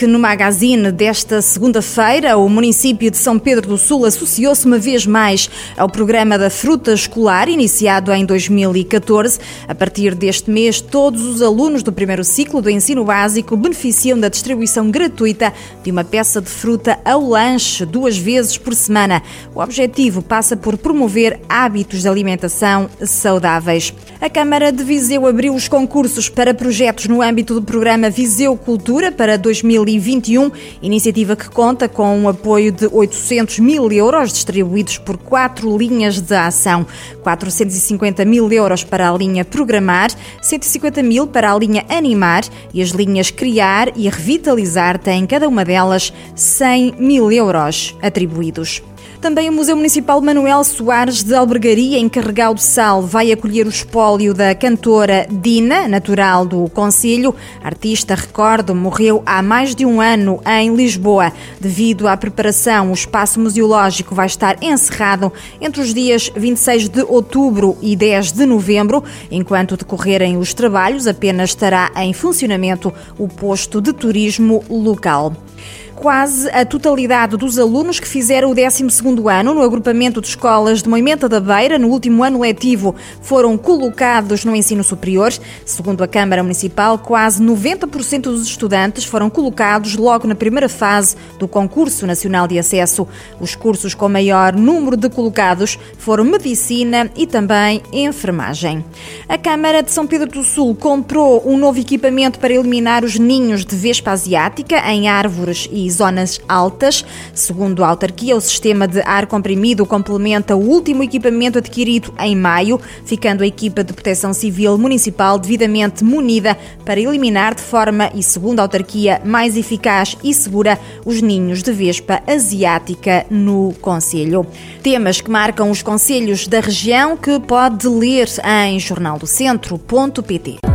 no magazine desta segunda-feira, o município de São Pedro do Sul associou-se uma vez mais ao programa da fruta escolar, iniciado em 2014. A partir deste mês, todos os alunos do primeiro ciclo do ensino básico beneficiam da distribuição gratuita de uma peça de fruta ao lanche duas vezes por semana. O objetivo passa por promover hábitos de alimentação saudáveis. A Câmara de Viseu abriu os concursos para projetos no âmbito do programa Viseu Cultura para 2021, iniciativa que conta com um apoio de 800 mil euros distribuídos por quatro linhas de ação: 450 mil euros para a linha Programar, 150 mil para a linha Animar e as linhas Criar e Revitalizar têm cada uma delas 100 mil euros atribuídos. Também o Museu Municipal Manuel Soares de Albergaria, em Carregal do Sal, vai acolher o espólio da cantora Dina, natural do Conselho. Artista, recordo, morreu há mais de um ano em Lisboa. Devido à preparação, o espaço museológico vai estar encerrado entre os dias 26 de outubro e 10 de novembro. Enquanto decorrerem os trabalhos, apenas estará em funcionamento o posto de turismo local quase a totalidade dos alunos que fizeram o 12º ano no agrupamento de escolas de Moimenta da Beira no último ano letivo foram colocados no ensino superior. Segundo a Câmara Municipal, quase 90% dos estudantes foram colocados logo na primeira fase do Concurso Nacional de Acesso. Os cursos com maior número de colocados foram Medicina e também Enfermagem. A Câmara de São Pedro do Sul comprou um novo equipamento para eliminar os ninhos de vespa asiática em árvores e zonas altas. Segundo a autarquia, o sistema de ar comprimido complementa o último equipamento adquirido em maio, ficando a equipa de proteção civil municipal devidamente munida para eliminar de forma e segundo a autarquia mais eficaz e segura os ninhos de vespa asiática no Conselho. Temas que marcam os conselhos da região que pode ler em jornaldocentro.pt.